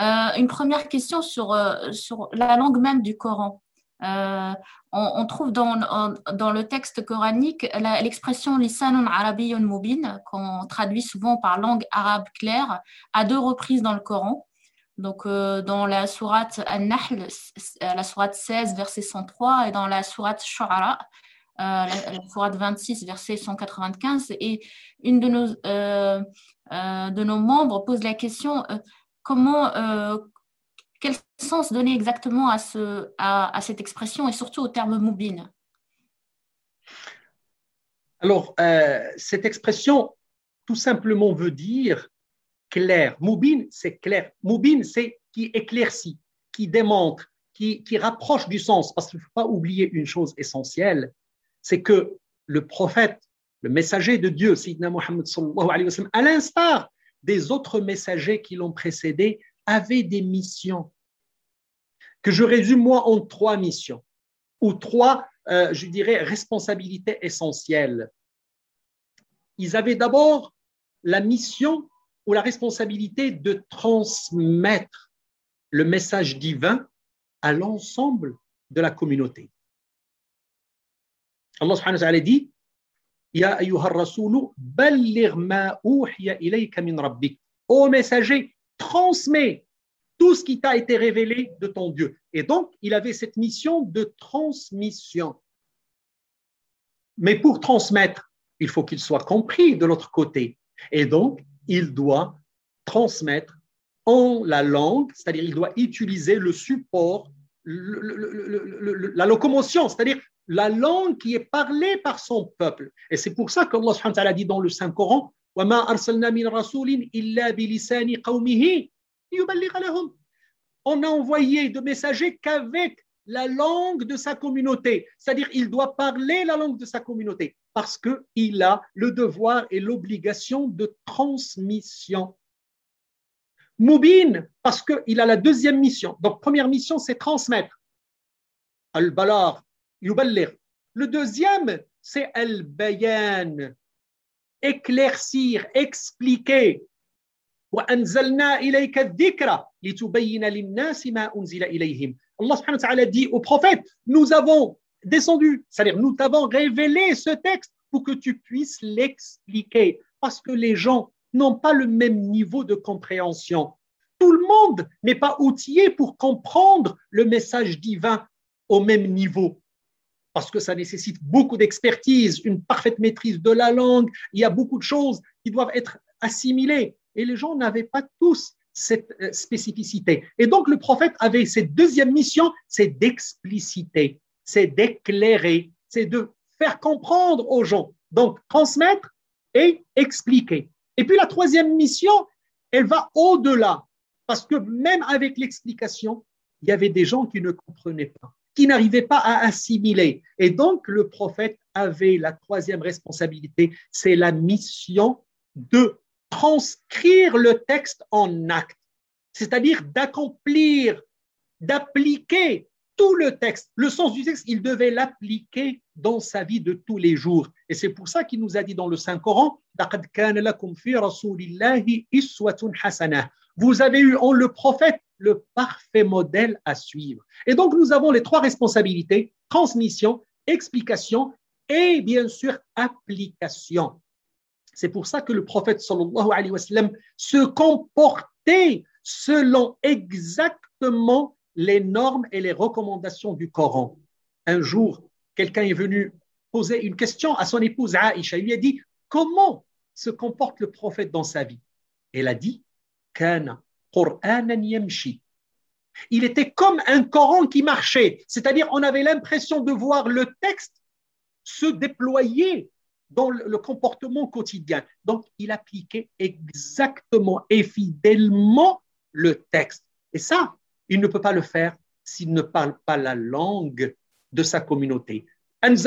une première question sur, sur la langue même du Coran. On, trouve dans, dans, le texte coranique l'expression lisanun arabiyyun mubin, qu'on traduit souvent par langue arabe claire, à deux reprises dans le Coran. Donc, dans la sourate An-Nahl, la sourate 16, verset 103, et dans la sourate Shu'ara, la, la sourate 26, verset 195. Et une de nos, de nos membres pose la question comment, quel sens donner exactement à, ce, à, cette expression et surtout au terme moubine Alors, euh, cette expression tout simplement veut dire clair. Moubine, c'est clair. Moubine, c'est qui éclaircit, qui démontre, qui, qui rapproche du sens. Parce qu'il ne faut pas oublier une chose essentielle, c'est que le prophète, le messager de Dieu, Sidna Muhammad à l'instar des autres messagers qui l'ont précédé, avait des missions que je résume moi en trois missions ou trois, euh, je dirais, responsabilités essentielles. Ils avaient d'abord la mission ou la responsabilité de transmettre le message divin à l'ensemble de la communauté. Allah subhanahu wa ta'ala dit Ya ma. Ô messager, transmet tout ce qui t'a été révélé de ton Dieu. Et donc, il avait cette mission de transmission. Mais pour transmettre, il faut qu'il soit compris de l'autre côté. Et donc, il doit transmettre en la langue, c'est-à-dire il doit utiliser le support, la locomotion, c'est-à-dire la langue qui est parlée par son peuple. Et c'est pour ça qu'Allah dit dans le Saint-Coran, on a envoyé de messagers qu'avec la langue de sa communauté, c'est-à-dire il doit parler la langue de sa communauté parce qu'il a le devoir et l'obligation de transmission. Moubin, parce qu'il a la deuxième mission. Donc, première mission, c'est transmettre. Al-Balar, Yuballir. Le deuxième, c'est Al-Bayan, éclaircir, expliquer. وأنزلنا إليك الذكر لتبين للناس ما أنزل إليهم Allah subhanahu wa ta'ala dit au prophète nous avons descendu c'est-à-dire nous t'avons révélé ce texte pour que tu puisses l'expliquer parce que les gens n'ont pas le même niveau de compréhension tout le monde n'est pas outillé pour comprendre le message divin au même niveau parce que ça nécessite beaucoup d'expertise, une parfaite maîtrise de la langue, il y a beaucoup de choses qui doivent être assimilées et les gens n'avaient pas tous cette euh, spécificité. Et donc le prophète avait cette deuxième mission, c'est d'expliciter, c'est d'éclairer, c'est de faire comprendre aux gens. Donc transmettre et expliquer. Et puis la troisième mission, elle va au-delà, parce que même avec l'explication, il y avait des gens qui ne comprenaient pas, qui n'arrivaient pas à assimiler. Et donc le prophète avait la troisième responsabilité, c'est la mission de transcrire le texte en acte, c'est-à-dire d'accomplir, d'appliquer tout le texte. Le sens du texte, il devait l'appliquer dans sa vie de tous les jours. Et c'est pour ça qu'il nous a dit dans le Saint-Coran, vous avez eu en le prophète le parfait modèle à suivre. Et donc nous avons les trois responsabilités, transmission, explication et bien sûr application. C'est pour ça que le prophète sallallahu alayhi wa sallam se comportait selon exactement les normes et les recommandations du Coran. Un jour, quelqu'un est venu poser une question à son épouse Aïcha. Il lui a dit Comment se comporte le prophète dans sa vie? Elle a dit. Il était comme un Coran qui marchait, c'est-à-dire on avait l'impression de voir le texte se déployer dans le comportement quotidien. Donc, il appliquait exactement et fidèlement le texte. Et ça, il ne peut pas le faire s'il ne parle pas la langue de sa communauté. Nous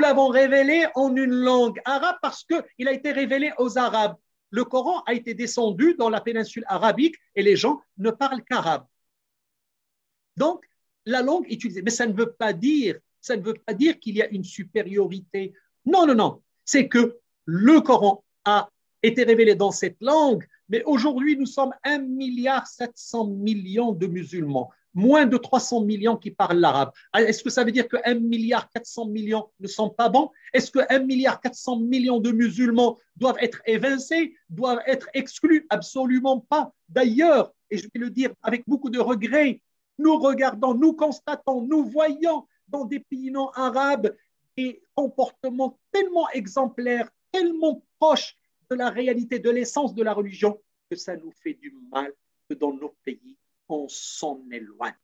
l'avons révélé en une langue arabe parce qu'il a été révélé aux Arabes. Le Coran a été descendu dans la péninsule arabique et les gens ne parlent qu'arabe. Donc, la langue utilisée. Mais ça ne veut pas dire ça ne veut pas dire qu'il y a une supériorité. Non, non, non. C'est que le Coran a été révélé dans cette langue Mais aujourd'hui, nous sommes 1 milliard 700 millions de musulmans, moins de 300 millions qui parlent l'arabe. Ah, est-ce que ça veut dire que 1 milliard 400 millions ne sont pas bons? Est-ce que 1 milliard 400 millions de musulmans doivent être évincés, doivent être exclus? Absolument pas. D'ailleurs, et je vais le dire avec beaucoup de regret, nous regardons, nous constatons, nous voyons dans des pays non arabes des comportements tellement exemplaires, tellement proches de la réalité, de l'essence de la religion, que ça nous fait du mal que dans nos pays, on s'en éloigne.